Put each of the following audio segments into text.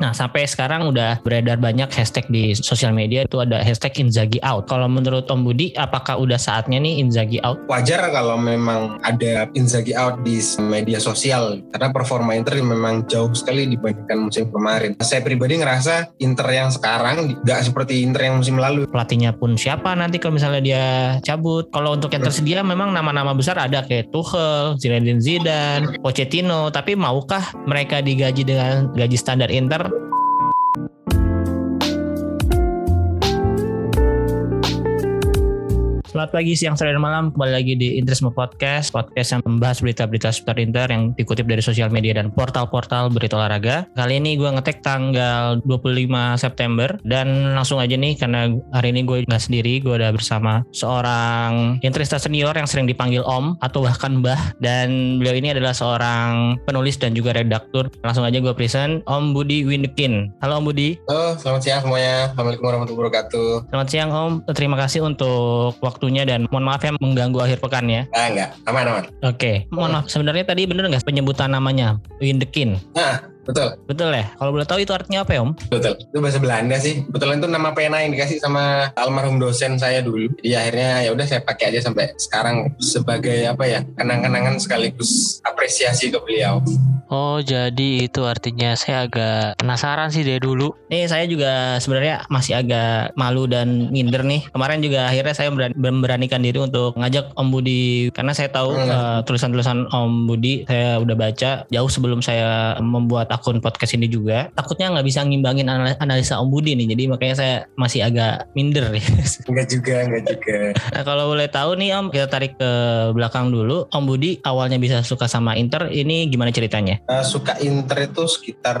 Nah sampai sekarang udah beredar banyak hashtag di sosial media itu ada hashtag Inzaghi out. Kalau menurut Om Budi, apakah udah saatnya nih Inzaghi out? Wajar kalau memang ada Inzaghi out di media sosial karena performa Inter memang jauh sekali dibandingkan musim kemarin. Saya pribadi ngerasa Inter yang sekarang nggak seperti Inter yang musim lalu. Pelatihnya pun siapa nanti kalau misalnya dia cabut. Kalau untuk yang tersedia memang nama-nama besar ada kayak Tuchel, Zinedine Zidane, Pochettino, tapi maukah mereka digaji dengan gaji standar Inter? Thank you. Selamat pagi, siang, sore, dan malam. Kembali lagi di Interisme Podcast. Podcast yang membahas berita-berita seputar Inter yang dikutip dari sosial media dan portal-portal berita olahraga. Kali ini gue ngetek tanggal 25 September. Dan langsung aja nih, karena hari ini gue nggak sendiri. Gue udah bersama seorang Interista senior yang sering dipanggil Om atau bahkan Mbah. Dan beliau ini adalah seorang penulis dan juga redaktur. Langsung aja gue present Om Budi Windekin. Halo Om Budi. Halo, selamat siang semuanya. Assalamualaikum warahmatullahi wabarakatuh. Selamat siang Om. Terima kasih untuk waktu waktunya dan mohon maaf ya mengganggu akhir pekan ya. Ah enggak, aman aman. Oke, mohon maaf sebenarnya tadi bener nggak penyebutan namanya Windekin? Nah, Betul. Betul ya. Kalau boleh tahu itu artinya apa ya Om? Betul. Itu bahasa Belanda sih. Betul itu nama pena yang dikasih sama almarhum dosen saya dulu. Jadi akhirnya ya udah saya pakai aja sampai sekarang sebagai apa ya kenang-kenangan sekaligus apresiasi ke beliau. Oh jadi itu artinya saya agak penasaran sih dari dulu. Nih saya juga sebenarnya masih agak malu dan minder nih. Kemarin juga akhirnya saya memberanikan diri untuk ngajak Om Budi karena saya tahu hmm. uh, tulisan-tulisan Om Budi saya udah baca jauh sebelum saya membuat akun podcast ini juga. Takutnya nggak bisa ngimbangin analisa Om Budi nih. Jadi makanya saya masih agak minder ya. Enggak juga, enggak juga. Nah kalau boleh tahu nih Om, kita tarik ke belakang dulu. Om Budi awalnya bisa suka sama Inter. Ini gimana ceritanya? uh, suka Inter itu sekitar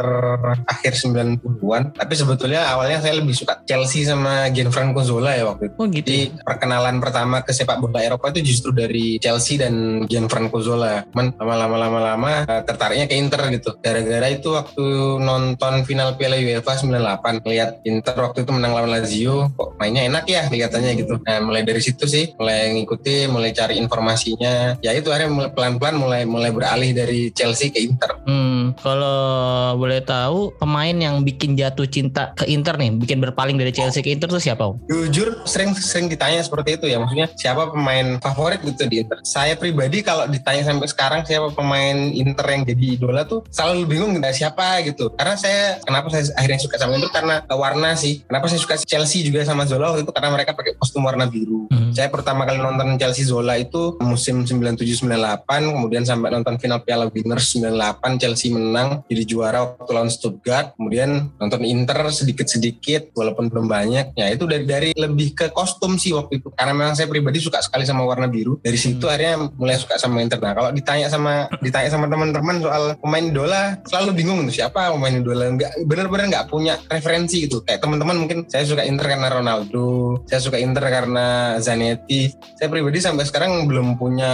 akhir 90-an. Tapi sebetulnya awalnya saya lebih suka Chelsea sama Gianfranco Zola ya waktu itu. Oh gitu. Jadi perkenalan pertama ke sepak bola Eropa itu justru dari Chelsea dan Gianfranco Zola. Cuman lama-lama lama-lama uh, tertariknya ke Inter gitu. Gara-gara itu waktu nonton final Piala UEFA 98 lihat Inter waktu itu menang lawan Lazio kok mainnya enak ya kelihatannya gitu. Nah, mulai dari situ sih mulai ngikuti, mulai cari informasinya. Ya itu akhirnya pelan-pelan mulai mulai beralih dari Chelsea ke Inter. Hmm, kalau boleh tahu pemain yang bikin jatuh cinta ke Inter nih, bikin berpaling dari Chelsea ke Inter tuh siapa? Jujur sering sering ditanya seperti itu ya, maksudnya siapa pemain favorit gitu di Inter. Saya pribadi kalau ditanya sampai sekarang siapa pemain Inter yang jadi idola tuh selalu bingung siapa gitu. Karena saya kenapa saya akhirnya suka sama Inter karena warna sih. Kenapa saya suka Chelsea juga sama Zola waktu itu karena mereka pakai kostum warna biru. Hmm. Saya pertama kali nonton Chelsea Zola itu musim 97-98, kemudian sampai nonton final Piala Winners 98 Chelsea menang jadi juara waktu lawan Stuttgart kemudian nonton Inter sedikit-sedikit walaupun belum banyak ya itu dari dari lebih ke kostum sih waktu itu karena memang saya pribadi suka sekali sama warna biru dari situ hmm. akhirnya mulai suka sama Inter nah kalau ditanya sama ditanya sama teman-teman soal pemain idola selalu bingung siapa pemain idola nggak benar-benar nggak punya referensi gitu. Kayak teman-teman mungkin saya suka Inter karena Ronaldo saya suka Inter karena Zanetti. Saya pribadi sampai sekarang belum punya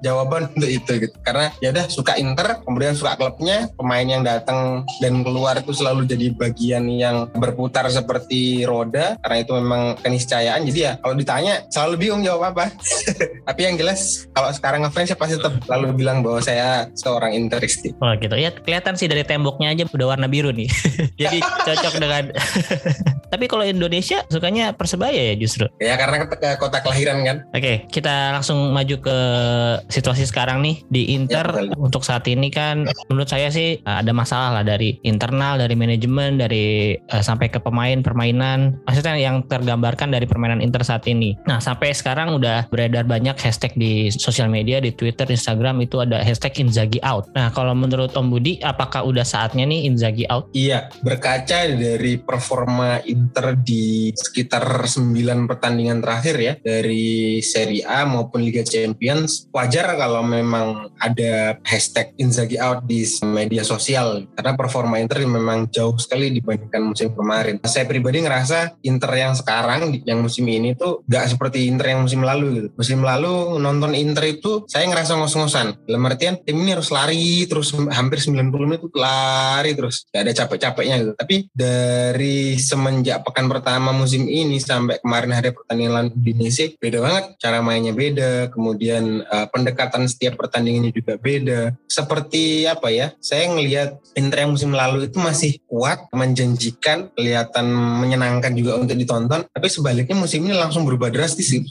jawaban untuk itu gitu. Karena ya udah suka Inter kemudian kemudian suka klubnya pemain yang datang dan keluar itu selalu jadi bagian yang berputar seperti roda. Karena itu memang keniscayaan. Jadi ya kalau ditanya selalu bingung jawab apa. Tapi yang jelas kalau sekarang ngefans saya pasti tetap lalu bilang bahwa saya seorang interisti. Oh gitu. Ya kelihatan sih dari temboknya aja udah warna biru nih. Jadi cocok dengan tapi kalau Indonesia sukanya persebaya ya justru ya karena ke kota kelahiran kan oke kita langsung maju ke situasi sekarang nih di Inter ya, untuk saat ini kan kan menurut saya sih eh, ada masalah lah dari internal, dari manajemen, dari uh, sampai ke pemain, permainan. Maksudnya yang tergambarkan dari permainan Inter saat ini. Nah sampai sekarang udah beredar banyak hashtag di sosial media, di Twitter, Instagram itu ada hashtag Inzaghi out. Nah kalau menurut Om Budi, apakah udah saatnya nih Inzaghi out? Iya, berkaca dari performa Inter di sekitar 9 pertandingan terakhir ya dari Serie A maupun Liga Champions, wajar kalau memang ada hashtag Inzaghi out di media sosial karena performa Inter memang jauh sekali dibandingkan musim kemarin. Saya pribadi ngerasa Inter yang sekarang yang musim ini tuh gak seperti Inter yang musim lalu gitu. Musim lalu nonton Inter itu saya ngerasa ngos-ngosan. Dalam artian tim ini harus lari terus hampir 90 menit lari terus. Gak ada capek-capeknya gitu. Tapi dari semenjak sejak pekan pertama musim ini sampai kemarin hari pertandingan Indonesia beda banget. Cara mainnya beda kemudian uh, pendekatan setiap pertandingannya juga beda. Seperti apa ya saya ngelihat Inter yang musim lalu itu masih kuat menjanjikan kelihatan menyenangkan juga untuk ditonton. Tapi sebaliknya musim ini langsung berubah drastis 180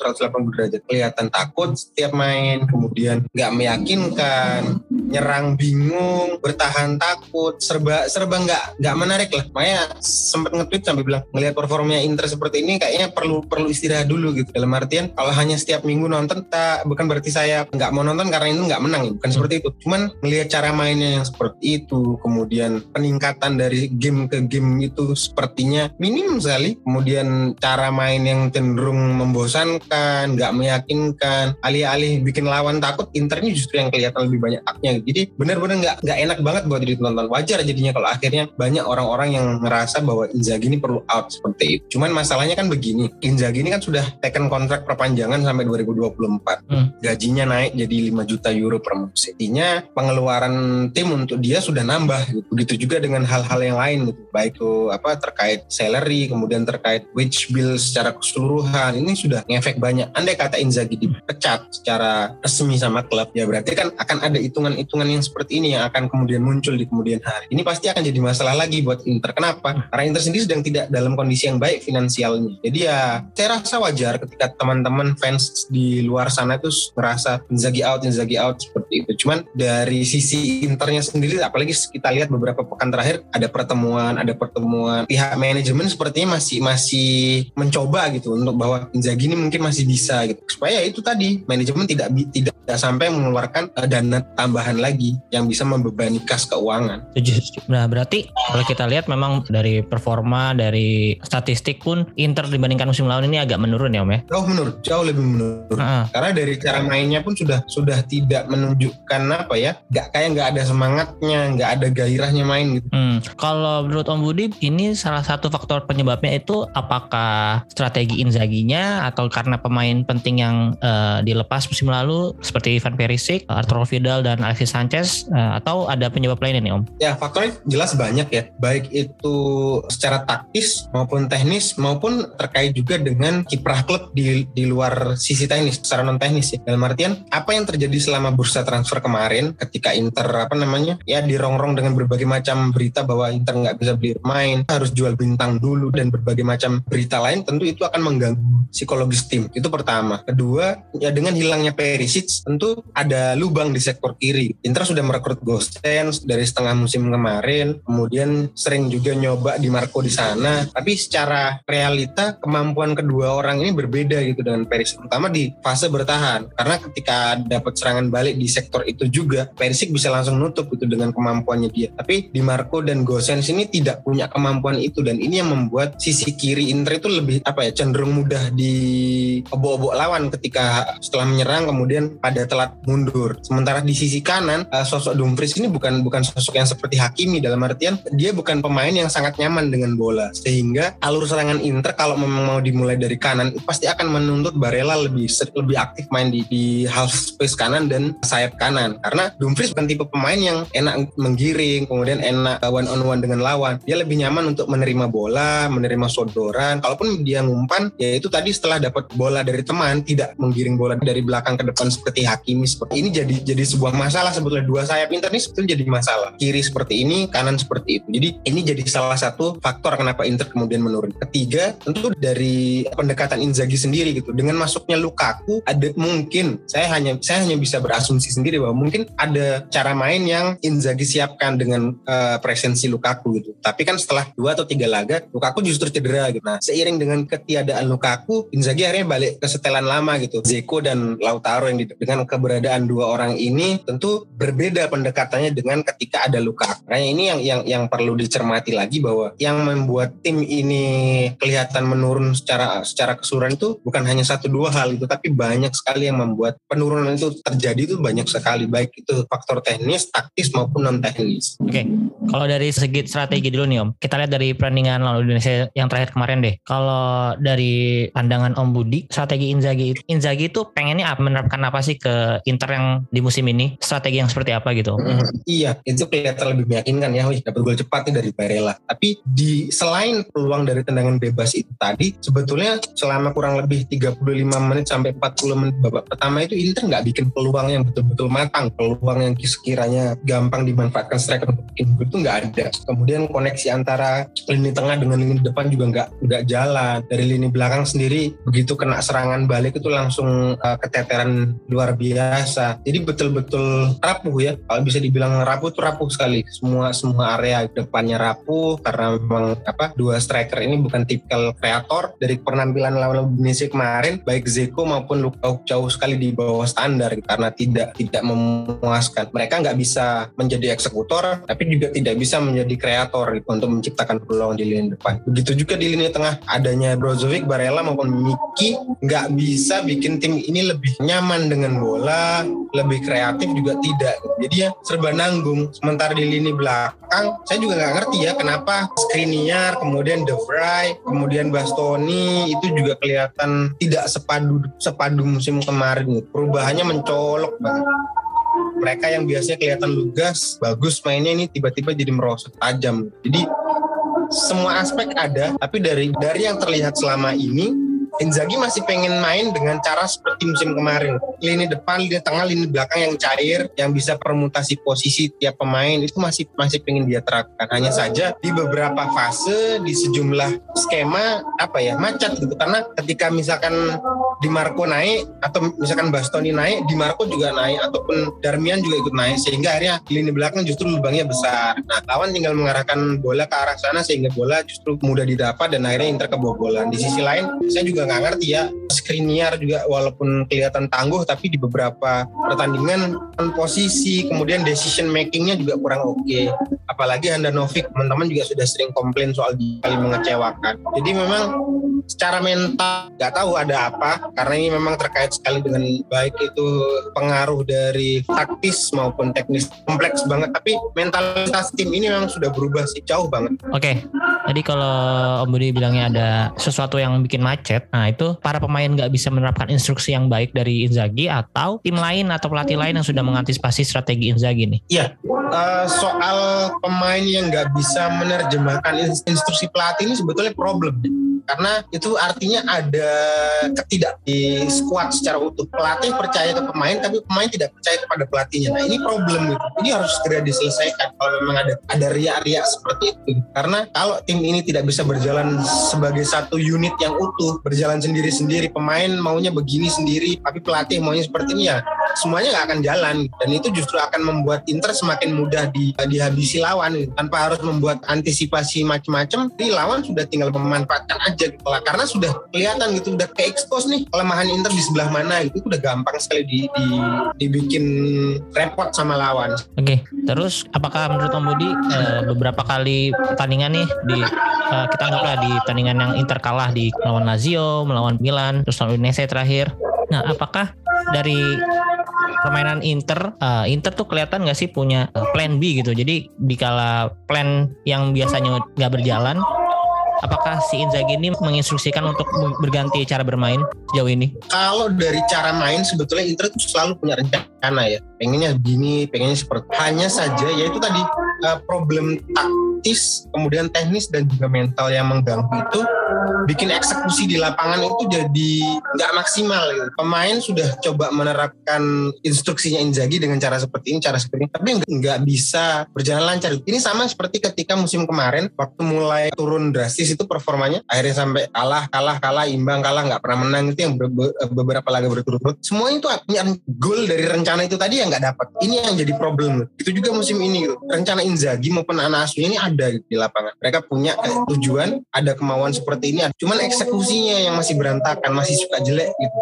derajat. Kelihatan takut setiap main kemudian nggak meyakinkan nyerang bingung bertahan takut serba serba nggak nggak menarik lah. Makanya sempat nge-tweet sampai bilang ngelihat performanya Inter seperti ini kayaknya perlu perlu istirahat dulu gitu. Dalam artian kalau hanya setiap minggu nonton tak bukan berarti saya nggak mau nonton karena itu nggak menang bukan hmm. seperti itu. Cuman melihat cara mainnya yang seperti itu kemudian peningkatan dari game ke game itu sepertinya minim sekali. Kemudian cara main yang cenderung membosankan nggak meyakinkan alih-alih bikin lawan takut Internya justru yang kelihatan lebih banyak aknya jadi benar-benar nggak nggak enak banget buat ditonton wajar jadinya kalau akhirnya banyak orang-orang yang ngerasa bahwa Inzaghi ini perlu out seperti itu. Cuman masalahnya kan begini, Inzaghi ini kan sudah taken kontrak perpanjangan sampai 2024. Hmm. Gajinya naik jadi 5 juta euro per musim. Artinya pengeluaran tim untuk dia sudah nambah gitu. Begitu juga dengan hal-hal yang lain gitu. Baik itu apa terkait salary, kemudian terkait wage bill secara keseluruhan. Ini sudah ngefek banyak. Andai kata Inzaghi dipecat secara resmi sama klub, ya berarti kan akan ada hitungan-hitungan yang seperti ini yang akan kemudian muncul di kemudian hari. Ini pasti akan jadi masalah lagi buat Inter. Kenapa? Karena Inter sendiri sedang tidak dalam kondisi yang baik finansialnya. Jadi ya saya rasa wajar ketika teman-teman fans di luar sana itu merasa Inzaghi out, Inzaghi out seperti itu. Cuman dari sisi Internya sendiri, apalagi kita lihat beberapa pekan terakhir ada pertemuan, ada pertemuan pihak manajemen sepertinya masih masih mencoba gitu untuk bahwa Inzaghi ini mungkin masih bisa gitu. Supaya itu tadi manajemen tidak tidak sampai mengeluarkan uh, dana tambahan lagi yang bisa membebani kas keuangan. Nah berarti kalau kita lihat memang dari performa dari statistik pun Inter dibandingkan musim lalu ini agak menurun ya Om ya? Jauh menurun, jauh lebih menurun. Uh-huh. Karena dari cara mainnya pun sudah sudah tidak menunjukkan apa ya, nggak kayak nggak ada semangatnya, nggak ada gairahnya main gitu. Hmm. Kalau menurut Om Budi ini salah satu faktor penyebabnya itu apakah strategi Inzaghi-nya atau karena pemain penting yang uh, dilepas musim lalu seperti Ivan Perisic, Arturo Vidal dan Alexis Sanchez uh, atau ada penyebab lainnya nih Om? Ya faktornya jelas banyak ya, baik itu secara taktis maupun teknis maupun terkait juga dengan kiprah klub di di luar sisi teknis secara non teknis ya. Dalam artian apa yang terjadi selama bursa transfer kemarin ketika Inter apa namanya ya dirongrong dengan berbagai macam berita bahwa Inter nggak bisa beli pemain harus jual bintang dulu dan berbagai macam berita lain tentu itu akan mengganggu psikologis tim itu pertama. Kedua ya dengan hilangnya Perisic tentu ada lubang di sektor kiri. Inter sudah merekrut Gosens dari setengah musim kemarin kemudian sering juga nyoba di Marco di sana. Tapi secara realita kemampuan kedua orang ini berbeda gitu dengan Perisic terutama di fase bertahan. Karena ketika dapat serangan balik di sektor itu juga Perisic bisa langsung nutup itu dengan kemampuannya dia. Tapi di Marco dan Gosens ini tidak punya kemampuan itu dan ini yang membuat sisi kiri Inter itu lebih apa ya cenderung mudah di obok-obok lawan ketika setelah menyerang kemudian pada telat mundur. Sementara di sisi kanan eh, sosok Dumfries ini bukan bukan sosok yang seperti Hakimi dalam artian dia bukan pemain yang sangat nyaman dengan bola. Sehingga alur serangan Inter kalau memang mau dimulai dari kanan pasti akan menuntut Barella lebih lebih aktif main di, di half space kanan dan sayap kanan. Karena Dumfries bukan tipe pemain yang enak menggiring kemudian enak one on one dengan lawan. Dia lebih nyaman untuk menerima bola menerima sodoran. Kalaupun dia ngumpan ya itu tadi setelah dapat bola dari teman tidak menggiring bola dari belakang ke depan seperti Hakimi seperti ini jadi jadi sebuah masalah sebetulnya. Dua sayap Inter ini sebetulnya jadi masalah. Kiri seperti ini kanan seperti itu. Jadi ini jadi salah satu faktor kenapa Inter kemudian menurun. Ketiga tentu dari pendekatan Inzaghi sendiri gitu. Dengan masuknya Lukaku ada mungkin saya hanya saya hanya bisa berasumsi sendiri bahwa mungkin ada cara main yang Inzaghi siapkan dengan uh, presensi Lukaku gitu. Tapi kan setelah dua atau tiga laga Lukaku justru cedera gitu. Nah seiring dengan ketiadaan Lukaku Inzaghi akhirnya balik ke setelan lama gitu. Zeko dan Lautaro yang dengan keberadaan dua orang ini tentu berbeda pendekatannya dengan ketika ada Lukaku nah ini yang yang yang perlu dicermati lagi bahwa yang membuat tim ini kelihatan menurun secara secara keseluruhan itu bukan hanya satu dua hal itu tapi banyak sekali yang membuat penurunan itu terjadi itu banyak sekali baik itu faktor teknis, taktis maupun non teknis. Oke, okay. kalau dari segi strategi dulu nih Om, kita lihat dari perandingan lalu Indonesia yang terakhir kemarin deh. Kalau dari pandangan Om Budi, strategi Inzaghi Inzaghi itu pengennya menerapkan apa sih ke Inter yang di musim ini? Strategi strategi yang seperti apa gitu. Mm-hmm. Iya, itu kelihatan lebih meyakinkan ya, wih dapat gol cepat nih dari Barella. Tapi di selain peluang dari tendangan bebas itu tadi, sebetulnya selama kurang lebih 35 menit sampai 40 menit babak pertama itu Inter nggak bikin peluang yang betul-betul matang, peluang yang sekiranya gampang dimanfaatkan striker untuk bikin gol itu nggak ada. Kemudian koneksi antara lini tengah dengan lini depan juga nggak nggak jalan. Dari lini belakang sendiri begitu kena serangan balik itu langsung uh, keteteran luar biasa. Jadi betul-betul rapuh ya. Kalau bisa dibilang rapuh tuh rapuh sekali. Semua semua area depannya rapuh karena memang apa dua striker ini bukan tipikal kreator dari penampilan lawan Indonesia kemarin baik Zeko maupun Luka jauh sekali di bawah standar karena tidak tidak memuaskan. Mereka nggak bisa menjadi eksekutor tapi juga tidak bisa menjadi kreator gitu, untuk menciptakan peluang di lini depan. Begitu juga di lini tengah adanya Brozovic, Barella maupun Miki nggak bisa bikin tim ini lebih nyaman dengan bola, lebih kreatif juga tidak. Jadi ya serba nanggung. Sementara di lini belakang, saya juga nggak ngerti ya kenapa Skriniar, kemudian De Vrij, kemudian Bastoni itu juga kelihatan tidak sepadu sepadu musim kemarin. Perubahannya mencolok banget mereka yang biasanya kelihatan lugas, bagus mainnya ini tiba-tiba jadi merosot tajam. Jadi semua aspek ada, tapi dari dari yang terlihat selama ini Inzaghi masih pengen main dengan cara seperti musim kemarin. Lini depan, lini tengah, lini belakang yang cair, yang bisa permutasi posisi tiap pemain itu masih masih pengen dia terapkan. Hanya saja di beberapa fase di sejumlah skema apa ya macet gitu karena ketika misalkan Di Marco naik atau misalkan Bastoni naik, Di Marco juga naik ataupun Darmian juga ikut naik sehingga akhirnya lini belakang justru lubangnya besar. Nah, lawan tinggal mengarahkan bola ke arah sana sehingga bola justru mudah didapat dan akhirnya Inter kebobolan. Di sisi lain, saya juga nggak ngerti ya Skriniar juga walaupun kelihatan tangguh tapi di beberapa pertandingan posisi kemudian decision makingnya juga kurang oke okay. apalagi Handanovic teman-teman juga sudah sering komplain soal kali mengecewakan jadi memang secara mental nggak tahu ada apa karena ini memang terkait sekali dengan baik itu pengaruh dari taktis maupun teknis kompleks banget tapi mentalitas tim ini memang sudah berubah sih jauh banget oke okay. Jadi kalau Om Budi bilangnya ada sesuatu yang bikin macet, nah itu para pemain nggak bisa menerapkan instruksi yang baik dari Inzaghi atau tim lain atau pelatih lain yang sudah mengantisipasi strategi Inzaghi nih? Iya, uh, soal pemain yang nggak bisa menerjemahkan instruksi pelatih ini sebetulnya problem karena itu artinya ada ketidak di squad secara utuh. Pelatih percaya ke pemain tapi pemain tidak percaya kepada pelatihnya. Nah ini problem itu ini harus segera diselesaikan kalau memang ada ada ria-ria seperti itu. Karena kalau tim ini tidak bisa berjalan sebagai satu unit yang utuh berjalan sendiri-sendiri pemain maunya begini sendiri tapi pelatih maunya seperti ini ya semuanya nggak akan jalan dan itu justru akan membuat Inter semakin mudah di, dihabisi lawan tanpa harus membuat antisipasi macam-macam di lawan sudah tinggal memanfaatkan aja gitu lah karena sudah kelihatan gitu udah ke expose nih kelemahan Inter di sebelah mana gitu itu udah gampang sekali di, di dibikin repot sama lawan. Oke, okay. terus apakah menurut Om Budi uh, beberapa kali pertandingan nih di uh, kita anggaplah di pertandingan yang Inter kalah di melawan Lazio, melawan Milan, terus lawan Udinese terakhir. Nah, apakah dari permainan Inter, uh, Inter tuh kelihatan nggak sih punya plan B gitu. Jadi dikala plan yang biasanya nggak berjalan, apakah si Inzaghi ini menginstruksikan untuk berganti cara bermain sejauh ini? Kalau dari cara main sebetulnya Inter itu selalu punya rencana ya. Pengennya begini, pengennya seperti hanya saja yaitu tadi uh, problem taktis, kemudian teknis dan juga mental yang mengganggu itu bikin eksekusi di lapangan itu jadi nggak maksimal gitu. Pemain sudah coba menerapkan instruksinya Inzaghi dengan cara seperti ini, cara seperti ini, tapi nggak bisa berjalan lancar. Ini sama seperti ketika musim kemarin waktu mulai turun drastis itu performanya akhirnya sampai kalah, kalah, kalah, imbang, kalah, nggak pernah menang itu yang beberapa laga berturut-turut. Semua itu punya goal dari rencana itu tadi yang nggak dapat. Ini yang jadi problem. Itu juga musim ini gitu. Rencana Inzaghi maupun anak asuhnya ini gitu, di lapangan. Mereka punya eh, tujuan, ada kemauan seperti ini cuman eksekusinya yang masih berantakan masih suka jelek gitu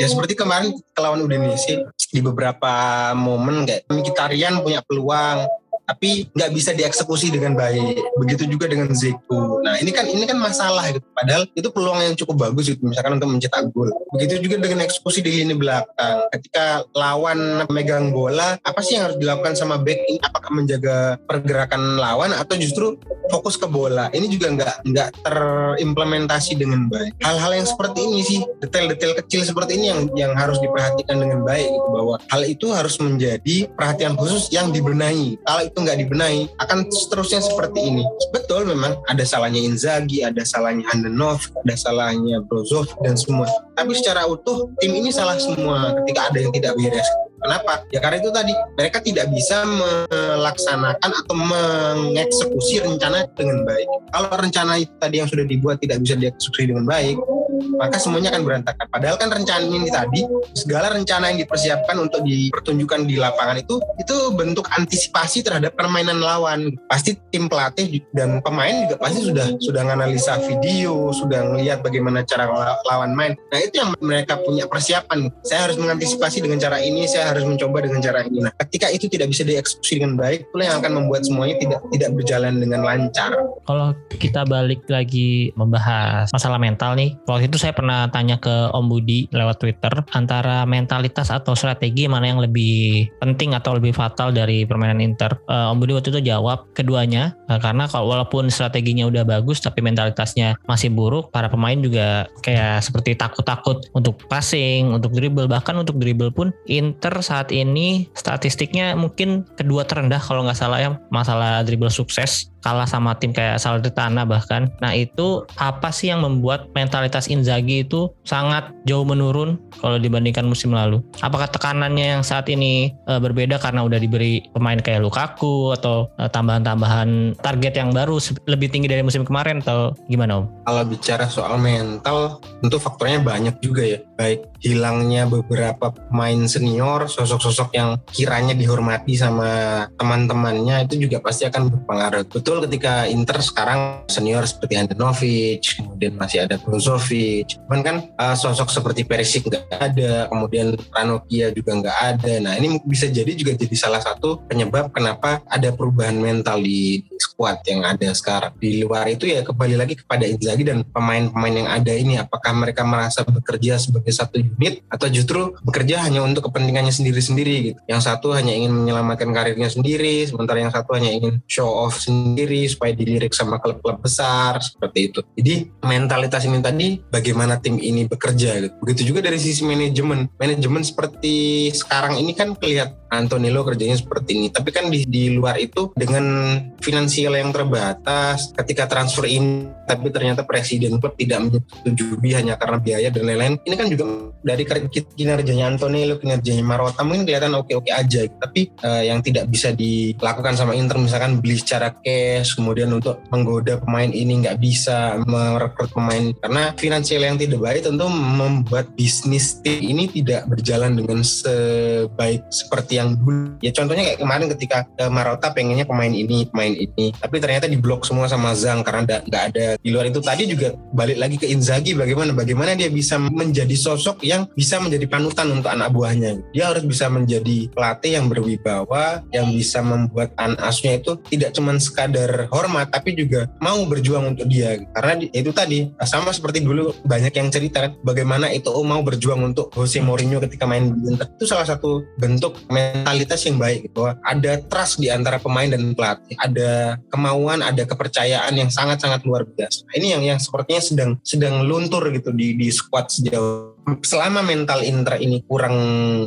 ya seperti kemarin kelawan Udinese di beberapa momen kayak Mkhitaryan punya peluang tapi nggak bisa dieksekusi dengan baik. Begitu juga dengan Zeko. Nah ini kan ini kan masalah gitu. Padahal itu peluang yang cukup bagus gitu, misalkan untuk mencetak gol. Begitu juga dengan eksekusi di lini belakang. Ketika lawan megang bola, apa sih yang harus dilakukan sama back ini? Apakah menjaga pergerakan lawan atau justru fokus ke bola? Ini juga nggak nggak terimplementasi dengan baik. Hal-hal yang seperti ini sih, detail-detail kecil seperti ini yang yang harus diperhatikan dengan baik gitu bahwa hal itu harus menjadi perhatian khusus yang dibenahi. Kalau itu nggak dibenahi, akan seterusnya seperti ini. Betul memang ada salahnya Inzaghi, ada salahnya Handenov, ada salahnya Brozov dan semua. Tapi secara utuh tim ini salah semua ketika ada yang tidak beres. Kenapa? Ya karena itu tadi mereka tidak bisa melaksanakan atau mengeksekusi rencana dengan baik. Kalau rencana itu tadi yang sudah dibuat tidak bisa dieksekusi dengan baik, maka semuanya akan berantakan. Padahal kan rencana ini tadi segala rencana yang dipersiapkan untuk dipertunjukkan di lapangan itu itu bentuk antisipasi terhadap permainan lawan. Pasti tim pelatih dan pemain juga pasti sudah sudah menganalisa video, sudah melihat bagaimana cara lawan main. Nah itu yang mereka punya persiapan. Saya harus mengantisipasi dengan cara ini, saya harus mencoba dengan cara ini. Nah, ketika itu tidak bisa dieksekusi dengan baik, itulah yang akan membuat semuanya tidak tidak berjalan dengan lancar. Kalau kita balik lagi membahas masalah mental nih, waktu itu saya pernah tanya ke Om Budi lewat Twitter antara mentalitas atau strategi mana yang lebih penting atau lebih fatal dari permainan Inter. Uh, Om Budi waktu itu jawab keduanya. Uh, karena kalau walaupun strateginya udah bagus tapi mentalitasnya masih buruk, para pemain juga kayak seperti takut-takut untuk passing, untuk dribble. Bahkan untuk dribble pun Inter saat ini statistiknya mungkin kedua terendah kalau nggak salah ya masalah dribble sukses kalah sama tim kayak Salernitana bahkan. Nah itu apa sih yang membuat mentalitas Inzaghi itu sangat jauh menurun kalau dibandingkan musim lalu? Apakah tekanannya yang saat ini e, berbeda karena udah diberi pemain kayak Lukaku atau e, tambahan-tambahan target yang baru lebih tinggi dari musim kemarin atau gimana Om? Kalau bicara soal mental, tentu faktornya banyak juga ya. Baik hilangnya beberapa pemain senior, sosok-sosok yang kiranya dihormati sama teman-temannya itu juga pasti akan berpengaruh. Betul ketika Inter sekarang senior seperti Handanovic, kemudian masih ada Brozovic, cuman kan uh, sosok seperti Perisic nggak ada, kemudian Ranokia juga nggak ada. Nah ini bisa jadi juga jadi salah satu penyebab kenapa ada perubahan mental di squad yang ada sekarang. Di luar itu ya kembali lagi kepada Inzaghi dan pemain-pemain yang ada ini, apakah mereka merasa bekerja sebagai satu unit atau justru bekerja hanya untuk kepentingannya sendiri-sendiri gitu. Yang satu hanya ingin menyelamatkan karirnya sendiri, sementara yang satu hanya ingin show off sendiri supaya dilirik sama klub-klub besar seperti itu. Jadi mentalitas ini tadi bagaimana tim ini bekerja gitu. Begitu juga dari sisi manajemen. Manajemen seperti sekarang ini kan kelihatan Antonio kerjanya seperti ini. Tapi kan di, di luar itu dengan finansial yang terbatas, ketika transfer ini tapi ternyata presiden klub tidak menyetujui hanya karena biaya dan lain-lain. Ini kan juga dari kinerjanya Antonello, kinerjanya Marotta mungkin kelihatan oke-oke aja. Tapi uh, yang tidak bisa dilakukan sama Inter misalkan beli secara cash, kemudian untuk menggoda pemain ini nggak bisa merekrut pemain karena finansial yang tidak baik tentu membuat bisnis tim ini tidak berjalan dengan sebaik seperti yang dulu. Ya contohnya kayak kemarin ketika uh, Marotta pengennya pemain ini, pemain ini, tapi ternyata diblok semua sama Zhang karena nggak ada di luar itu tadi juga balik lagi ke Inzaghi bagaimana bagaimana dia bisa menjadi sosok yang bisa menjadi panutan untuk anak buahnya. Dia harus bisa menjadi pelatih yang berwibawa, yang bisa membuat anak asuhnya itu tidak cuma sekadar hormat, tapi juga mau berjuang untuk dia. Karena itu tadi sama seperti dulu banyak yang cerita kan, bagaimana itu mau berjuang untuk Jose Mourinho ketika main di Inter. Itu salah satu bentuk mentalitas yang baik bahwa ada trust di antara pemain dan pelatih, ada kemauan, ada kepercayaan yang sangat-sangat luar biasa. Nah, ini yang yang sepertinya sedang sedang luntur gitu di di squad sejauh selama mental Inter ini kurang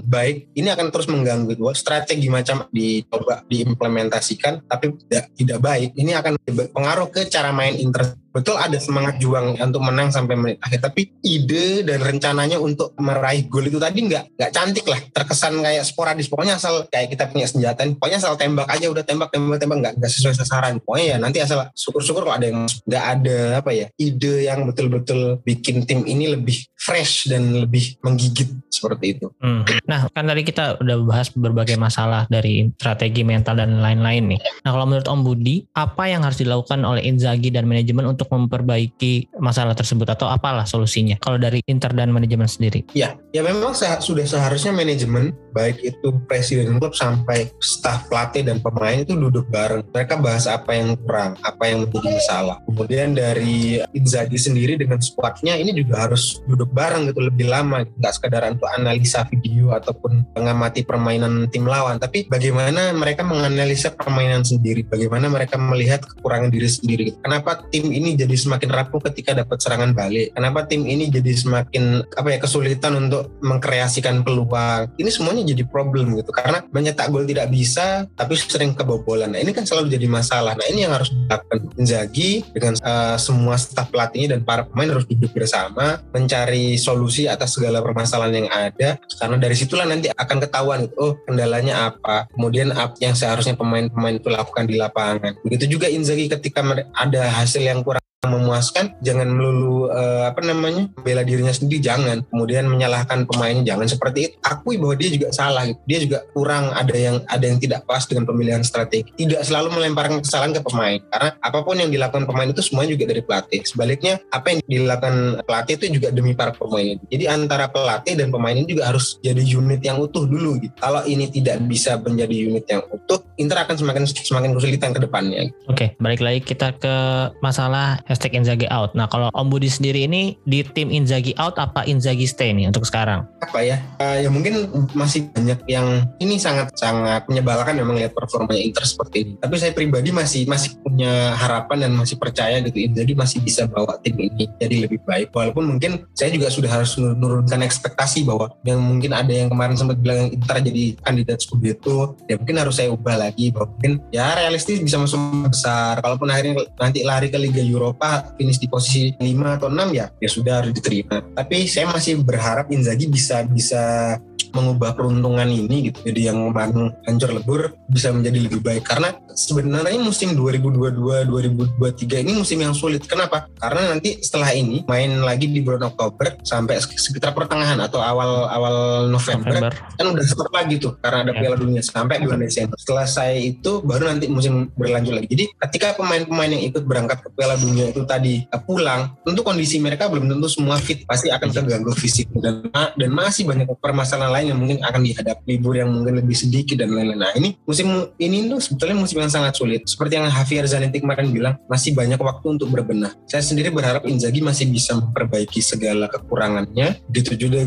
baik, ini akan terus mengganggu itu. Strategi macam dicoba diimplementasikan, tapi tidak tidak baik. Ini akan berpengaruh ke cara main Inter betul ada semangat juang untuk menang sampai menit akhir tapi ide dan rencananya untuk meraih gol itu tadi nggak nggak cantik lah terkesan kayak sporadis pokoknya asal kayak kita punya senjata pokoknya asal tembak aja udah tembak tembak tembak nggak nggak sesuai sasaran pokoknya ya nanti asal syukur-syukur kalau ada yang nggak ada apa ya ide yang betul-betul bikin tim ini lebih fresh dan lebih menggigit seperti itu. Hmm. Nah kan tadi kita udah bahas berbagai masalah dari strategi mental dan lain-lain nih. Nah kalau menurut Om Budi apa yang harus dilakukan oleh Inzaghi dan manajemen untuk untuk memperbaiki masalah tersebut atau apalah solusinya kalau dari Inter dan manajemen sendiri? Ya, ya memang sudah seharusnya manajemen baik itu presiden klub sampai staf pelatih dan pemain itu duduk bareng. Mereka bahas apa yang kurang, apa yang menjadi masalah. Kemudian dari Inzaghi sendiri dengan squadnya ini juga harus duduk bareng gitu lebih lama, nggak sekedar untuk analisa video ataupun mengamati permainan tim lawan, tapi bagaimana mereka menganalisa permainan sendiri, bagaimana mereka melihat kekurangan diri sendiri. Kenapa tim ini jadi semakin rapuh ketika dapat serangan balik? Kenapa tim ini jadi semakin apa ya kesulitan untuk mengkreasikan peluang? Ini semuanya jadi problem gitu. Karena menyetak gol tidak bisa tapi sering kebobolan. Nah, ini kan selalu jadi masalah. Nah, ini yang harus dilakukan. Inzaghi dengan uh, semua staf pelatihnya dan para pemain harus duduk bersama mencari solusi atas segala permasalahan yang ada. Karena dari situlah nanti akan ketahuan gitu, oh kendalanya apa. Kemudian apa yang seharusnya pemain-pemain itu lakukan di lapangan. Begitu juga Inzaghi ketika ada hasil yang kurang memuaskan jangan melulu uh, apa namanya bela dirinya sendiri jangan. Kemudian menyalahkan pemainnya jangan. Seperti itu akui bahwa dia juga salah gitu. dia juga kurang ada yang ada yang tidak pas dengan pemilihan strategi. Tidak selalu melemparkan kesalahan ke pemain. Karena apa pun yang dilakukan pemain itu semuanya juga dari pelatih. Sebaliknya apa yang dilakukan pelatih itu juga demi para pemain. Jadi antara pelatih dan pemain ini juga harus jadi unit yang utuh dulu gitu. Kalau ini tidak bisa menjadi unit yang utuh Inter akan semakin semakin kesulitan ke depannya. Oke okay, balik lagi kita ke masalah hashtag Inzaghi out. Nah kalau Om Budi sendiri ini di tim Inzaghi out apa Inzaghi stay nih untuk sekarang? Apa ya? Uh, ya mungkin masih banyak yang ini sangat sangat menyebalkan memang lihat performanya Inter seperti ini. Tapi saya pribadi masih masih punya harapan dan masih percaya gitu Inzaghi masih bisa bawa tim ini jadi lebih baik. Walaupun mungkin saya juga sudah harus menurunkan ekspektasi bahwa yang mungkin ada yang kemarin sempat bilang Inter jadi kandidat Scudetto, ya mungkin harus saya ubah lagi bahwa mungkin ya realistis bisa masuk besar. Kalaupun akhirnya nanti lari ke Liga Eropa apa finish di posisi 5 atau 6 ya ya sudah harus diterima. Tapi saya masih berharap Inzaghi bisa bisa mengubah peruntungan ini gitu jadi yang kemarin hancur lebur bisa menjadi lebih baik. Karena sebenarnya musim 2022-2023 ini musim yang sulit. Kenapa? Karena nanti setelah ini main lagi di bulan Oktober sampai sekitar pertengahan atau awal awal November, November. kan udah stop lagi tuh karena ada ya. Piala Dunia sampai bulan Desember. Setelah saya itu baru nanti musim berlanjut lagi. Jadi ketika pemain-pemain yang ikut berangkat ke Piala Dunia itu tadi eh, pulang tentu kondisi mereka belum tentu semua fit. Pasti akan terganggu fisik dan dan masih banyak permasalahan lain yang mungkin akan dihadapi libur yang mungkin lebih sedikit dan lain-lain. Nah ini musim ini tuh sebetulnya musim yang sangat sulit. Seperti yang Javier Zanetti kemarin bilang, masih banyak waktu untuk berbenah. Saya sendiri berharap Inzaghi masih bisa memperbaiki segala kekurangannya. Begitu juga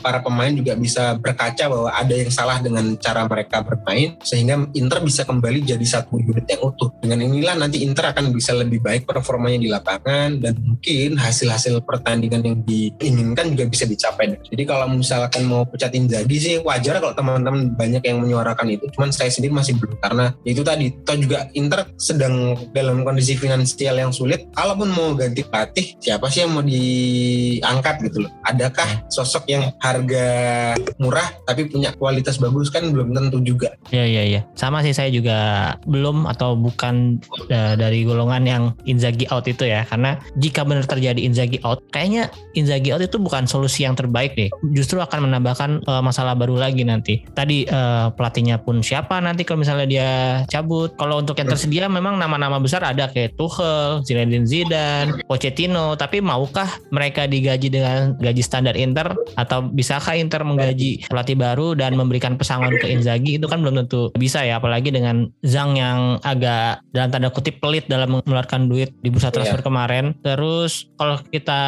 para pemain juga bisa berkaca bahwa ada yang salah dengan cara mereka bermain, sehingga Inter bisa kembali jadi satu unit yang utuh. Dengan inilah nanti Inter akan bisa lebih baik performanya di lapangan dan mungkin hasil-hasil pertandingan yang diinginkan juga bisa dicapai. Jadi kalau misalkan mau pecat Inzaghi sih wajar kalau teman-teman banyak yang menyuarakan itu. Cuman saya sendiri masih belum karena itu tadi toh juga Inter sedang dalam kondisi finansial yang sulit. Kalaupun mau ganti pelatih, siapa sih yang mau diangkat gitu loh? Adakah sosok yang harga murah tapi punya kualitas bagus kan belum tentu juga. Iya iya iya. Sama sih saya juga belum atau bukan uh, dari golongan yang Inzaghi out itu ya karena jika benar terjadi Inzaghi out, kayaknya Inzaghi out itu bukan solusi yang terbaik deh. Justru akan menambahkan uh, masalah baru lagi nanti. Tadi uh, pelatihnya pun siapa nanti kalau misalnya dia cabut. Kalau untuk yang tersedia memang nama-nama besar ada kayak Tuchel, Zinedine Zidane, Pochettino, tapi maukah mereka digaji dengan gaji standar Inter atau bisakah Inter menggaji pelatih baru dan memberikan pesangon ke Inzaghi itu kan belum tentu bisa ya apalagi dengan Zhang yang agak dalam tanda kutip pelit dalam mengeluarkan duit di bursa transfer yeah. kemarin. Terus kalau kita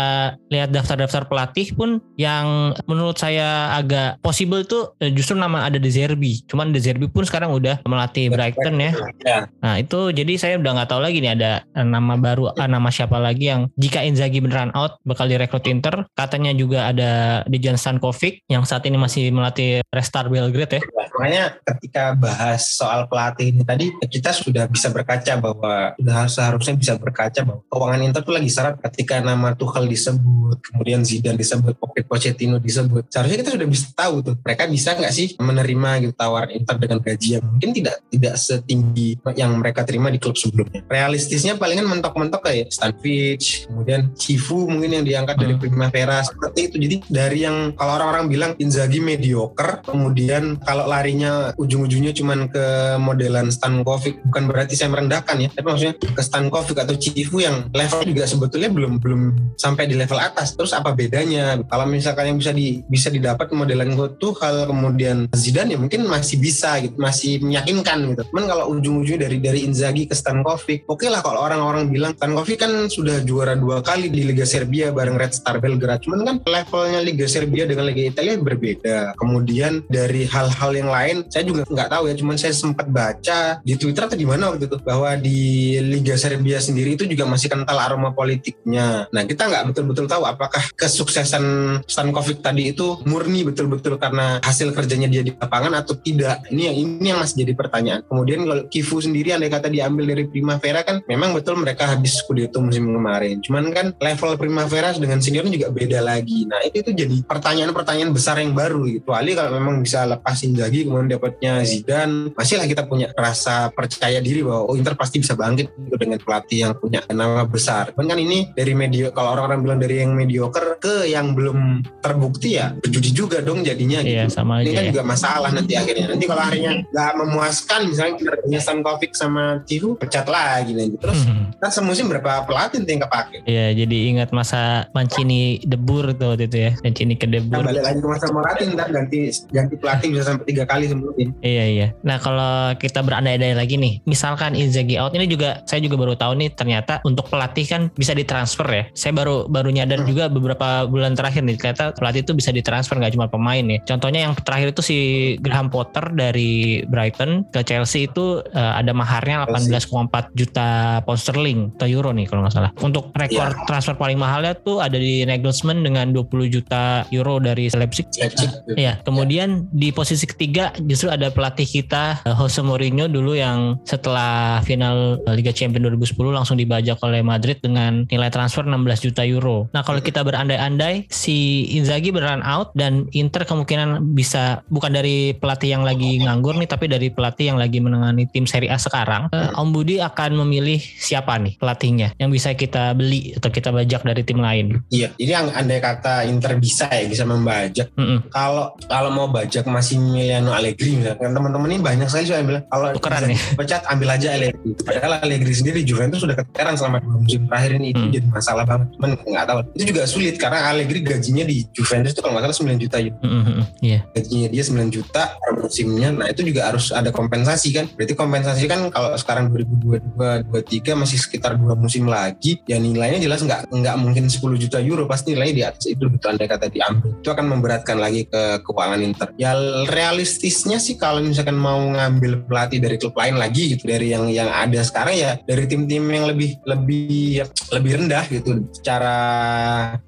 lihat daftar-daftar pelatih pun yang menurut saya agak possible itu eh, justru nama ada De Zerbi. Cuman De Zerbi pun sekarang udah melatih Brighton ya. ya. Nah itu jadi saya udah nggak tahu lagi nih ada nama baru ah, nama siapa lagi yang jika Inzaghi beneran out bakal direkrut Inter. Katanya juga ada Dejan Stankovic yang saat ini masih melatih Restart Belgrade ya. ya. Makanya ketika bahas soal pelatih ini tadi kita sudah bisa berkaca bahwa sudah seharusnya bisa berkaca bahwa keuangan Inter tuh lagi syarat ketika nama Tuchel disebut, kemudian Zidane disebut, Pochettino disebut. Seharusnya kita sudah bisa tahu tuh mereka bisa nggak sih menerima gitu tawaran Inter dengan gaji yang mungkin tidak tidak setinggi yang mereka terima di klub sebelumnya. Realistisnya palingan mentok-mentok kayak Stanfich, kemudian Cifu mungkin yang diangkat dari hmm. Primavera seperti itu. Jadi dari yang kalau orang-orang bilang Inzaghi mediocre, kemudian kalau larinya ujung-ujungnya cuman ke modelan Stankovic, bukan berarti saya merendahkan ya, tapi maksudnya ke Stankovic atau Cifu yang level juga sebetulnya belum belum sampai di level atas. Terus apa bedanya? Kalau misalkan yang bisa di bisa didapat modelan selain Tuchel kemudian Zidane ya mungkin masih bisa gitu, masih meyakinkan gitu. Cuman kalau ujung-ujung dari dari Inzaghi ke Stankovic, oke okay lah kalau orang-orang bilang Stankovic kan sudah juara dua kali di Liga Serbia bareng Red Star Belgrade. Cuman kan levelnya Liga Serbia dengan Liga Italia berbeda. Kemudian dari hal-hal yang lain, saya juga nggak tahu ya. Cuman saya sempat baca di Twitter atau di mana waktu itu bahwa di Liga Serbia sendiri itu juga masih kental aroma politiknya. Nah kita nggak betul-betul tahu apakah kesuksesan Stankovic tadi itu murni betul-betul karena hasil kerjanya dia di lapangan atau tidak. Ini yang ini yang masih jadi pertanyaan. Kemudian kalau Kifu sendiri andai kata diambil dari Primavera kan memang betul mereka habis Scudetto musim kemarin. Cuman kan level Primavera dengan seniornya juga beda lagi. Nah itu itu jadi pertanyaan-pertanyaan besar yang baru gitu. Ali kalau memang bisa lepasin lagi kemudian dapatnya Zidane, masihlah kita punya rasa percaya diri bahwa oh Inter pasti bisa bangkit gitu dengan pelatih yang punya nama besar. Cuman kan ini dari media kalau orang-orang bilang dari yang mediocre ke yang belum terbukti ya berjudi juga dong jadinya iya, gitu. sama ini aja kan ya. juga masalah nanti akhirnya. Nanti kalau akhirnya nggak memuaskan misalnya kinerjanya Stankovic sama Tihu pecat lagi nanti. Terus Hmm. kan semusim berapa pelatih nanti yang kepake? Iya, jadi ingat masa Mancini debur tuh waktu itu ya. Mancini ke debur. balik lagi ke masa Moratin ntar ganti ganti pelatih bisa sampai tiga kali semusim. Iya iya. Nah kalau kita berandai-andai lagi nih, misalkan Inzaghi out ini juga saya juga baru tahu nih ternyata untuk pelatih kan bisa ditransfer ya. Saya baru baru nyadar Hmm. juga beberapa bulan terakhir nih ternyata pelatih itu bisa ditransfer nggak cuma pemain ya. Contohnya yang terakhir itu si Graham Potter dari Brighton ke Chelsea itu eh, ada maharnya 18,4 juta pound sterling atau euro nih kalau nggak salah. Untuk rekor Iya. transfer paling mahalnya tuh ada di Nagelsmann dengan 20 juta euro dari Leipzig. Leipzig. Iya, kemudian di posisi ketiga justru ada pelatih kita eh, Jose Mourinho dulu yang setelah final eh, Liga Champions 2010 langsung dibajak oleh Madrid dengan nilai transfer 16 juta euro. Nah, kalau kita berandai-andai si Inzaghi beneran out dan Inter kemungkinan bisa bukan dari pelatih yang lagi nganggur nih tapi dari pelatih yang lagi menangani tim Serie A sekarang, eh, Om Budi akan memilih siapa nih pelatihnya yang bisa kita beli atau kita bajak dari tim lain. Iya, jadi yang andai kata Inter bisa ya bisa membajak. Kalau kalau mau bajak Massimiliano Allegri misalnya, kan teman-teman ini banyak sekali yang bilang kalau Tukeran ya? pecat ambil aja Allegri. Padahal Allegri sendiri Juventus sudah keteteran selama dua musim terakhir ini itu Hmm. jadi masalah banget. Cuman nggak tahu. Itu juga sulit karena Allegri gajinya di Juventus itu kalau nggak salah 9 juta euro. Mm-mm. Iya. gajinya dia 9 juta per musimnya. Nah itu juga harus ada kompensasi kan. Berarti kompensasi kan kalau sekarang 2022-2023 masih sekitar dua musim lagi. Ya nilainya jelas nggak nggak mungkin 10 juta euro. Pasti nilainya di atas itu gitu andai kata diambil. Itu akan memberatkan lagi ke keuangan Inter. Ya realistisnya sih kalau misalkan mau ngambil pelatih dari klub lain lagi gitu dari yang yang ada sekarang ya dari tim-tim yang lebih lebih lebih rendah gitu secara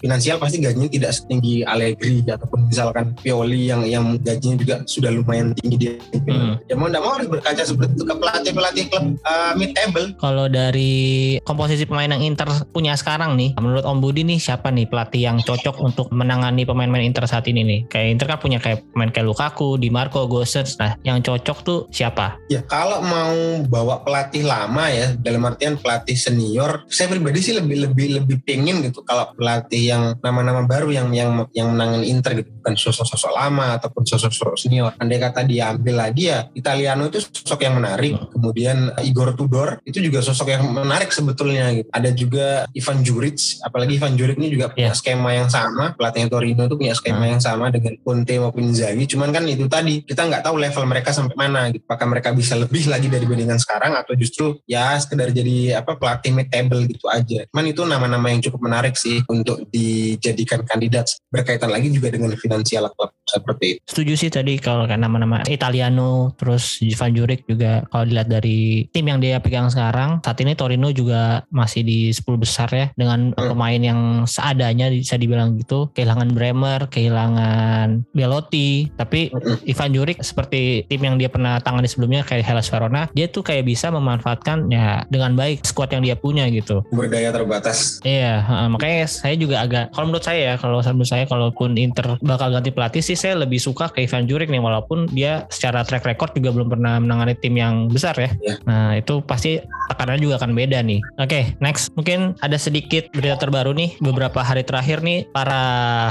finansial pasti gajinya tidak setinggi Allegri ataupun misalkan Pioli yang yang gajinya juga sudah lumayan tinggi dia. Hmm. Ya mau tidak mau harus berkaca seperti itu ke pelatih-pelatih klub uh, mid table. Kalau dari komposisi pemain yang Inter punya sekarang nih, menurut Om Budi nih siapa nih pelatih yang cocok untuk menangani pemain-pemain Inter saat ini nih? Kayak Inter kan punya kayak pemain kayak Lukaku, Di Marco, Gosens. Nah, yang cocok tuh siapa? Ya kalau mau bawa pelatih lama ya dalam artian pelatih senior, saya pribadi sih lebih lebih lebih pengen gitu kalau pelatih yang nama-nama baru yang yang yang menangani Inter gitu bukan sosok-sosok lama ataupun sosok-sosok senior. Andai kata diambil lagi ya Italiano itu sosok yang menarik. Kemudian Igor Tudor itu juga sosok yang menarik sebetulnya gitu. Ada juga Ivan Juric, apalagi Ivan Juric ini juga punya Iya. skema yang sama. Pelatihnya Torino itu punya skema Hmm. yang sama dengan Conte maupun Inzaghi. Cuman kan itu tadi kita nggak tahu level mereka sampai mana gitu. Apakah mereka bisa lebih lagi dari bandingan sekarang atau justru ya sekedar jadi apa pelatih mid table gitu aja. Cuman itu nama-nama yang cukup menarik sih untuk dijadikan kandidat berkaitan lagi juga dengan finansial klub seperti itu. Setuju sih tadi kalau kan nama-nama Italiano, terus Ivan Juric juga kalau dilihat dari tim yang dia pegang sekarang, saat ini Torino juga masih di 10 besar ya dengan Hmm. pemain yang seadanya bisa dibilang gitu, kehilangan Bremer, kehilangan Belotti, tapi Mm-mm. Ivan Juric seperti tim yang dia pernah tangani sebelumnya kayak Hellas Verona, dia tuh kayak bisa memanfaatkan ya dengan baik squad yang dia punya gitu. Berdaya terbatas. Iya, makanya saya juga agak kalau menurut saya ya, kalau menurut saya kalaupun Inter bakal ganti pelatih sih saya lebih suka ke Ivan Juric nih walaupun dia secara track record juga belum pernah menangani tim yang besar ya. Iya. Nah, itu pasti tekanannya juga akan beda nih. Oke, next mungkin ada sedikit berita terbaru nih beberapa hari terakhir nih para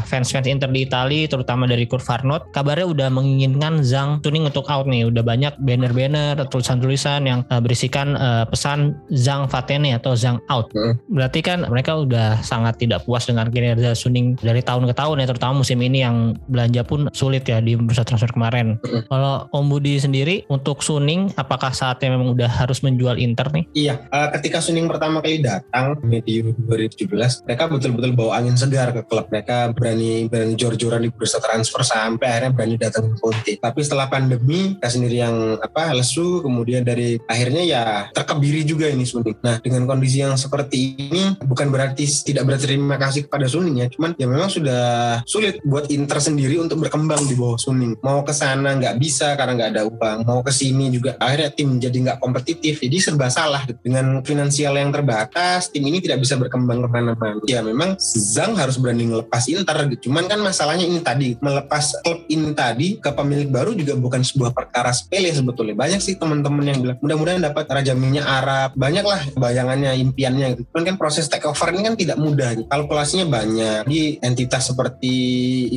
fans-fans Inter di Italia terutama dari Kurt Farnot kabarnya udah menginginkan Zhang Tuning untuk out nih. Udah banyak banner-banner tulisan-tulisan yang eh, berisikan eh, pesan Zhang Fatene atau Zhang out. Berarti kan mereka udah sangat tidak puas dengan kinerja Suning dari tahun ke tahun ya terutama musim ini yang belanja pun sulit ya di bursa transfer kemarin. Mm. Kalau Om Budi sendiri untuk Suning apakah saatnya memang udah harus menjual Inter nih? Iya, eh, ketika Suning pertama kali datang medium 2017, mereka betul-betul bawa angin segar ke klub. Mereka berani berani jor-joran di bursa transfer sampai akhirnya berani datang ke Conte. Tapi setelah pandemi, mereka sendiri yang apa lesu, kemudian dari akhirnya ya terkebiri juga ini Suning. Nah, dengan kondisi yang seperti ini, bukan berarti tidak berterima kasih kepada Suning ya, cuman ya memang sudah sulit buat Inter sendiri untuk berkembang di bawah Suning. Mau ke sana nggak bisa karena nggak ada uang, mau ke sini juga akhirnya tim jadi nggak kompetitif, jadi serba salah. Dengan finansial yang terbatas, tim ini tidak bisa berkembang ke mana-mana. Ya memang Zhang harus berani ngelepas Inter. Cuman kan masalahnya ini tadi, melepas klub ini tadi ke pemilik baru juga bukan sebuah perkara sepele sebetulnya. Banyak sih teman-teman yang bilang, mudah-mudahan dapat Raja Minyak Arab. Banyak lah bayangannya, impiannya gitu. Cuman kan proses takeover ini kan tidak mudah. Kalkulasinya banyak. Di entitas seperti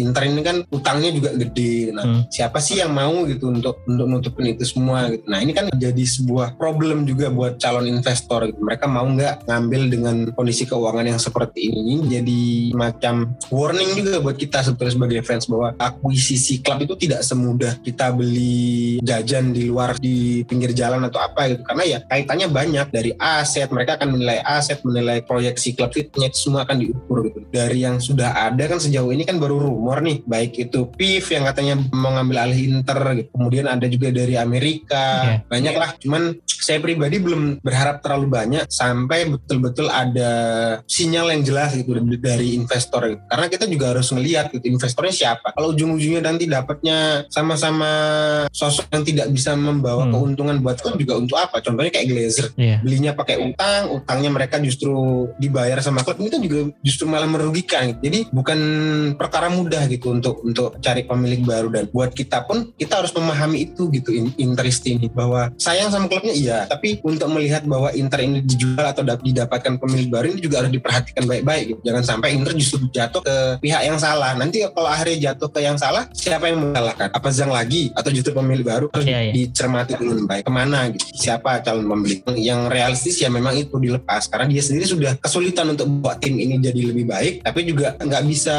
Inter ini kan utangnya juga gede. Nah, Hmm. siapa sih yang mau gitu untuk untuk nutupin itu semua gitu. Nah, ini kan jadi sebuah problem juga buat calon investor gitu. Mereka mau nggak ngambil dengan kondisi keuangan yang seperti ini. Ini jadi macam warning juga buat kita sebetulnya sebagai fans bahwa akuisisi klub itu tidak semudah kita beli jajan di luar di pinggir jalan atau apa gitu. Karena ya kaitannya banyak dari aset, mereka akan menilai aset, menilai proyeksi klub fitnya itu semua akan diukur gitu. Dari yang sudah ada kan sejauh ini kan baru rumor nih, baik itu PIF yang katanya mau ngambil alih Inter gitu. Kemudian ada juga dari Amerika, Iya. banyak lah. Cuman saya pribadi belum berharap terlalu banyak sampai betul-betul ada sinyal yang jelas gitu dari- investor gitu. Karena kita juga harus ngelihat gitu investornya siapa. Kalau ujung-ujungnya nanti dapatnya sama-sama sosok yang tidak bisa membawa Hmm. keuntungan buat klub juga untuk apa? Contohnya kayak Glazer Iya. belinya pakai utang, utangnya mereka justru dibayar sama klub itu juga justru malah merugikan. gitu. Jadi bukan perkara mudah gitu untuk untuk cari pemilik baru. Dan buat kita pun kita harus memahami itu gitu in- interest ini. Bahwa sayang sama klubnya iya, tapi untuk melihat bahwa Inter ini dijual atau dap- didapatkan pemilik baru ini juga harus diperhatikan baik-baik gitu. Jangan sampai Inter justru jatuh ke pihak yang salah. Nanti kalau akhirnya jatuh ke yang salah, siapa yang menyalahkan? Apa Zhang lagi? Atau justru pemilik baru? Harus Iya, iya. dicermati dengan baik ke mana gitu. Siapa calon pembeli yang realistis ya memang itu dilepas. Karena dia sendiri sudah kesulitan untuk buat tim ini jadi lebih baik. Tapi juga nggak bisa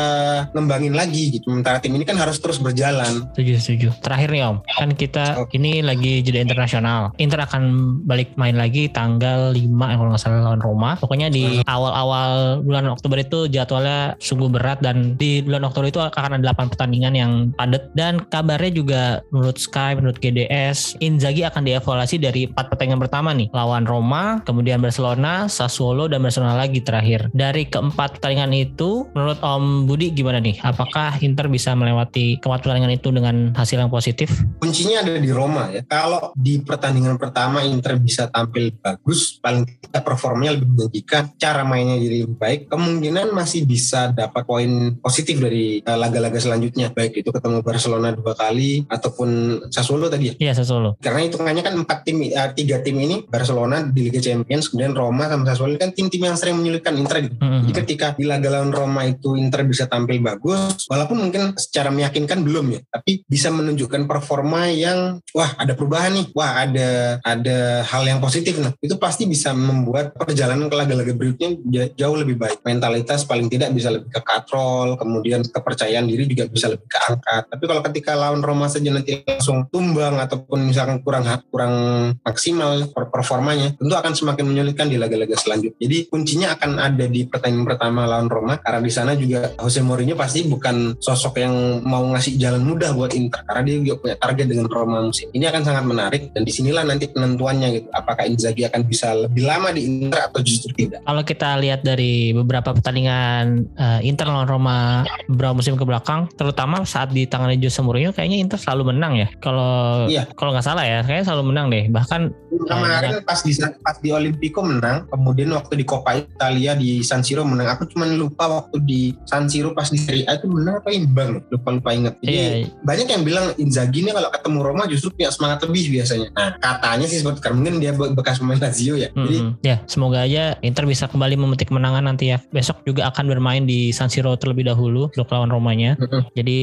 ngembangin lagi gitu sementara tim ini kan harus terus berjalan Setuju, setuju. Terakhir nih Om, kan kita Oke. ini lagi jeda internasional. Inter akan balik main lagi tanggal 5 kalau nggak salah lawan Roma. Pokoknya di awal-awal bulan Oktober itu jadwalnya sungguh berat dan di bulan Oktober itu akan ada 8 pertandingan yang padat dan kabarnya juga menurut Sky, menurut GDS, Inzaghi akan dievaluasi dari empat pertandingan pertama nih. Lawan Roma, kemudian Barcelona, Sassuolo, dan Barcelona lagi terakhir. Dari keempat pertandingan itu, menurut Om Budi gimana nih? Apakah Inter bisa melewati keempat pertandingan itu dengan hasil yang positif? kuncinya ada di Roma ya kalau di pertandingan pertama Inter bisa tampil bagus paling tidak performanya lebih menjanjikan cara mainnya jadi lebih baik kemungkinan masih bisa dapat poin positif dari eh, laga-laga selanjutnya baik itu ketemu Barcelona dua kali ataupun Sassuolo tadi ya Iya, Sassuolo. karena hitungannya kan empat tim eh, tiga tim ini Barcelona di Liga Champions kemudian Roma sama Sassuolo kan tim-tim yang sering menyulitkan Inter gitu. Mm-mm. Jadi ketika di laga lawan Roma itu Inter bisa tampil bagus, walaupun mungkin secara meyakinkan belum ya, tapi bisa menunjukkan performa yang wah ada perubahan nih, wah ada ada hal yang positif. Nah itu pasti bisa membuat perjalanan ke laga-laga berikutnya ja- jauh lebih baik. Mentalitas paling tidak bisa lebih ke katrol, kemudian kepercayaan diri juga bisa lebih keangkat. Tapi kalau ketika lawan Roma saja nanti langsung tumbang ataupun misalkan kurang kurang maksimal per- performanya, tentu akan semakin menyulitkan di laga-laga selanjutnya. Jadi kuncinya akan ada di pertandingan pertama lawan Roma karena di sana juga Jose Mourinho pasti bukan sosok yang mau ngasih jalan mudah buat Inter karena dia juga punya target dengan Roma musim. Ini akan sangat menarik dan di sinilah nanti penentuannya gitu. Apakah Inzaghi akan bisa lebih lama di Inter atau justru tidak? Kalau kita lihat dari beberapa pertandingan eh, Inter lawan Roma beberapa musim ke belakang, terutama saat di tangan Jose Mourinho, kayaknya Inter selalu menang ya. Kalau Iya. kalau nggak salah ya, kayaknya selalu menang deh. Bahkan Kemarin pas di pas di Olimpico menang, kemudian waktu di Coppa Italia di San Siro menang. Aku cuma lupa waktu di San Siro pas di Serie A itu menang imbang? Lupa lupa ingat. Jadi Iya. banyak yang bilang Inzaghi ini kalau ketemu Roma justru punya semangat lebih biasanya. Nah katanya sih seperti karena mungkin dia be- bekas pemain Lazio ya. Jadi Mm-mm. ya semoga aja Inter bisa kembali memetik kemenangan nanti ya. Besok juga akan bermain di San Siro terlebih dahulu untuk lawan Romanya. Mm-mm. Jadi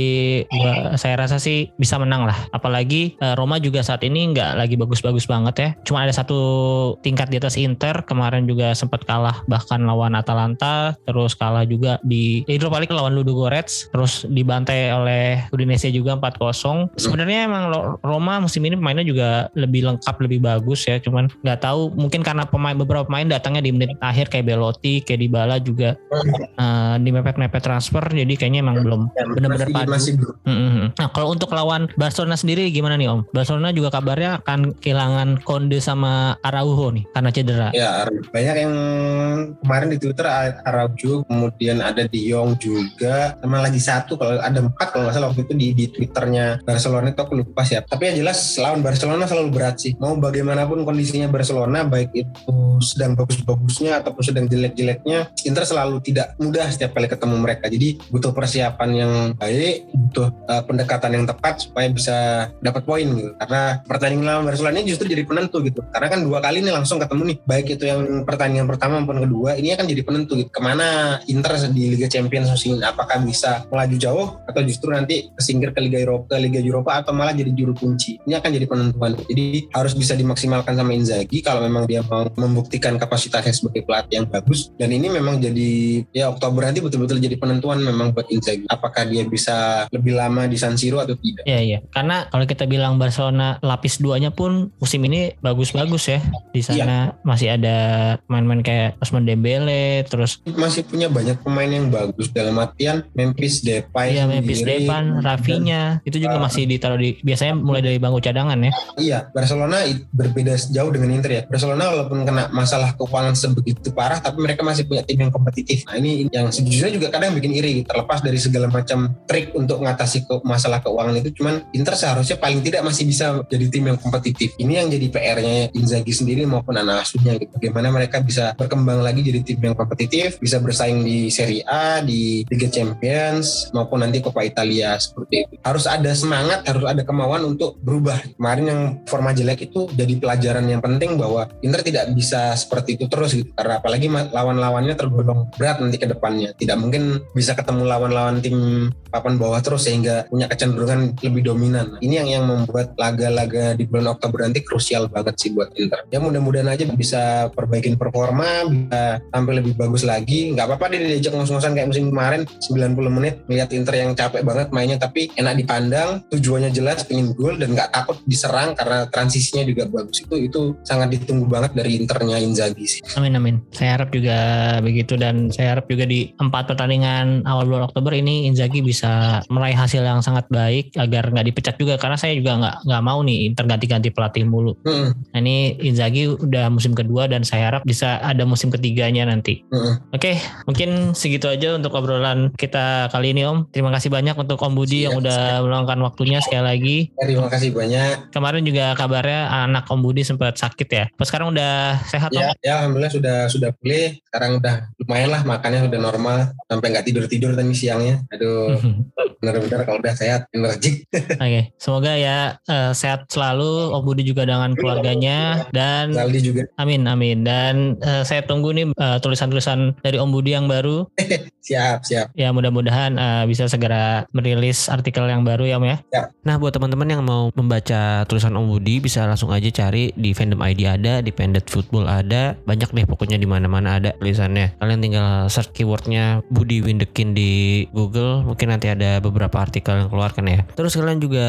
gua, saya rasa sih bisa menang lah. Apalagi eh, Roma juga saat ini nggak lagi bagus-bagus banget ya. Cuma ada satu tingkat di atas Inter. Kemarin juga sempat kalah bahkan lawan Atalanta. Terus kalah juga di Europa League lawan Ludogorets. Terus dibantai oleh Udinese juga 4-0. Sebenarnya emang Roma musim ini pemainnya juga lebih lengkap, lebih bagus ya. Cuman nggak tahu mungkin karena pemain beberapa pemain datangnya di menit akhir kayak Belotti, kayak Dybala juga uh, di mepet-mepet transfer. Jadi kayaknya emang belum ya, benar-benar padu. Masih belum. Nah kalau untuk lawan Barcelona sendiri gimana nih Om? Barcelona juga kabarnya akan kehilangan Konde sama Araujo nih karena cedera. Ya banyak yang kemarin di Twitter Araujo, kemudian ada Di Jong juga, sama lagi satu kalau ada empat kalau nggak salah waktu itu di, di Twitternya Barcelona itu aku lupa sih. Tapi yang jelas lawan Barcelona selalu berat sih. Mau bagaimanapun kondisinya Barcelona, baik itu sedang bagus-bagusnya ataupun sedang jelek-jeleknya, Inter selalu tidak mudah setiap kali ketemu mereka. Jadi butuh persiapan yang baik, butuh uh, pendekatan yang tepat supaya bisa dapat poin gitu. Karena pertandingan lawan Barcelona ini justru jadi penentu gitu. Karena kan dua kali ini langsung ketemu nih, baik itu yang pertandingan pertama maupun kedua, ini akan jadi penentu gitu. Ke mana Inter di Liga Champions musim apakah bisa melaju jauh atau justru nanti kesingkir ke Liga Eropa, ke Liga Eropa atau malah jadi juru kunci. Ini akan jadi penentuan. Jadi harus bisa dimaksimalkan sama Inzaghi kalau memang dia mau membuktikan kapasitasnya sebagai pelatih yang bagus. Dan ini memang jadi ya Oktober nanti betul-betul jadi penentuan memang buat Inzaghi. Apakah dia bisa lebih lama di San Siro atau tidak? Iya iya. Karena kalau kita bilang Barcelona lapis duanya pun musim ini bagus-bagus ya. Di sana iya. masih ada main-main kayak Osman Dembele, terus masih punya banyak pemain yang bagus dalam artian Memphis Depay. Iya Memphis Depay, Rafinya itu juga uh, masih ditaruh di biasanya mulai dari bangku cadangan ya. Iya, Barcelona berbeda jauh dengan Inter ya. Barcelona walaupun kena masalah keuangan sebegitu parah tapi mereka masih punya tim yang kompetitif. Nah, ini yang sejujurnya juga kadang bikin iri terlepas dari segala macam trik untuk mengatasi ke masalah keuangan itu cuman Inter seharusnya paling tidak masih bisa jadi tim yang kompetitif. Ini yang jadi PR-nya Inzaghi sendiri maupun anak asuhnya gitu. Bagaimana mereka bisa berkembang lagi jadi tim yang kompetitif, bisa bersaing di Serie A, di Liga Champions maupun nanti Coppa Italia seperti itu. Harus ada semangat, harus ada kemauan untuk berubah. Kemarin yang forma jelek itu jadi pelajaran yang penting bahwa Inter tidak bisa seperti itu terus gitu. Karena apalagi lawan-lawannya tergolong berat nanti ke depannya. Tidak mungkin bisa ketemu lawan-lawan tim papan bawah terus sehingga punya kecenderungan lebih dominan. Ini yang yang membuat laga-laga di bulan Oktober nanti krusial banget sih buat Inter. Ya mudah-mudahan aja bisa perbaikin performa, bisa tampil lebih bagus lagi. Nggak apa-apa dia diajak ngos-ngosan kayak musim kemarin 90 menit melihat Inter yang capek banget mainnya tapi enak dipandang, tujuannya jelas pengen gol dan nggak takut diserang karena transisinya juga bagus. Itu itu sangat ditunggu banget dari Internya Inzaghi sih. Amin amin. Saya harap juga begitu dan saya harap juga di empat pertandingan awal bulan Oktober ini Inzaghi bisa meraih hasil yang sangat baik agar nggak dipecat juga karena saya juga nggak nggak mau nih Inter ganti-ganti pelatih mulu. Hmm. Nah, ini Inzaghi udah musim kedua dan saya harap bisa ada musim ketiganya nanti. Hmm. Oke, mungkin segitu aja untuk obrolan kita kali ini Om. Terima kasih banyak untuk Om Budi siap, yang udah siap. meluangkan waktunya sekali lagi. Terima kasih banyak. Kemarin juga kabarnya anak Om Budi sempat sakit ya. Pas sekarang udah sehat ya, Om? Ya, alhamdulillah sudah sudah pulih. Sekarang udah lumayan lah makannya udah normal sampai nggak tidur tidur tadi siangnya. Aduh, benar-benar kalau udah sehat, energik. Oke, okay. semoga ya uh, sehat selalu Om Budi juga dengan keluarganya dan Saldi juga. Amin amin dan uh, saya tunggu nih uh, tulisan-tulisan dari Om Budi yang baru. siap siap. Ya mudah-mudahan uh, bisa segera merilis artikel yang baru ya Om ya. ya. Nah buat teman-teman yang mau membaca tulisan Om Budi bisa langsung aja cari di Fandom ID ada, di Pended Football ada, banyak deh pokoknya di mana-mana ada tulisannya. Kalian tinggal search keywordnya Budi Windekin di Google, mungkin nanti ada beberapa artikel yang keluar kan ya. Terus kalian juga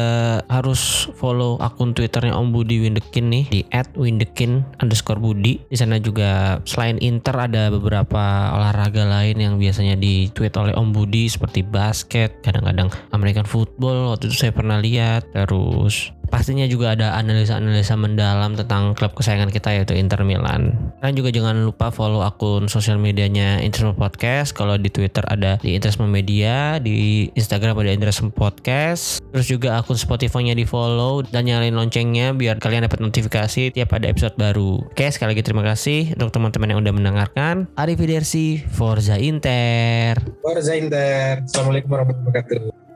harus follow akun Twitternya Om Budi Windekin nih di @windekin underscore Budi. Di sana juga selain Inter ada beberapa olahraga lain yang biasanya di tweet oleh Om Budi seperti basket, kadang-kadang American football. Waktu itu saya pernah lihat. Terus pastinya juga ada analisa-analisa mendalam tentang klub kesayangan kita yaitu Inter Milan. Dan juga jangan lupa follow akun sosial medianya Interisme Podcast. Kalau di Twitter ada di Interisme Media, di Instagram ada Interisme Podcast. Terus juga akun Spotify-nya di follow dan nyalain loncengnya biar kalian dapat notifikasi tiap ada episode baru. Oke, sekali lagi terima kasih untuk teman-teman yang udah mendengarkan. Arrivederci, Forza Inter. Forza Inter. Assalamualaikum warahmatullahi wabarakatuh.